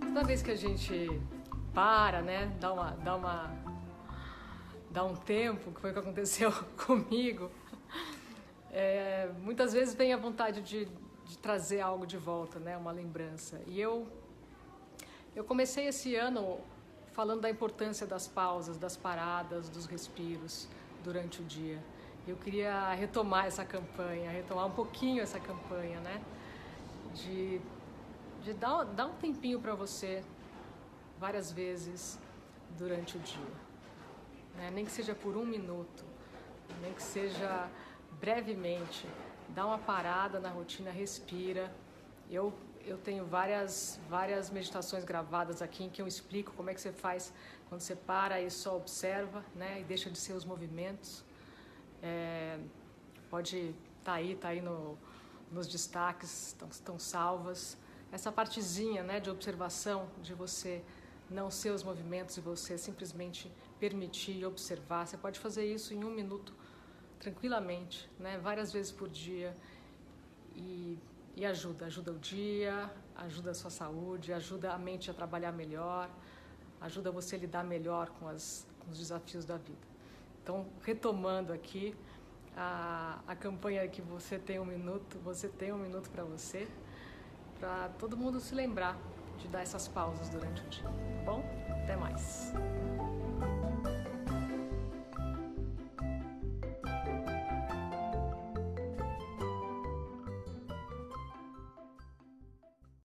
Toda vez que a gente para, né, dá uma, dá uma, dá um tempo, que foi o que aconteceu comigo, é, muitas vezes vem a vontade de, de trazer algo de volta, né, uma lembrança. E eu, eu comecei esse ano falando da importância das pausas, das paradas, dos respiros durante o dia. Eu queria retomar essa campanha, retomar um pouquinho essa campanha, né? De, de dar, dar um tempinho para você várias vezes durante o dia. Né? Nem que seja por um minuto, nem que seja brevemente. Dá uma parada na rotina, respira. Eu eu tenho várias, várias meditações gravadas aqui em que eu explico como é que você faz quando você para e só observa, né? E deixa de ser os movimentos. É, pode estar tá aí, tá aí no, nos destaques, estão, estão salvas. Essa partezinha, né, de observação, de você não ser os movimentos e você simplesmente permitir e observar. Você pode fazer isso em um minuto tranquilamente, né? Várias vezes por dia e e ajuda, ajuda o dia, ajuda a sua saúde, ajuda a mente a trabalhar melhor, ajuda você a lidar melhor com, as, com os desafios da vida. Então, retomando aqui a, a campanha que você tem um minuto, você tem um minuto para você, para todo mundo se lembrar de dar essas pausas durante o dia. Tá bom? Até mais.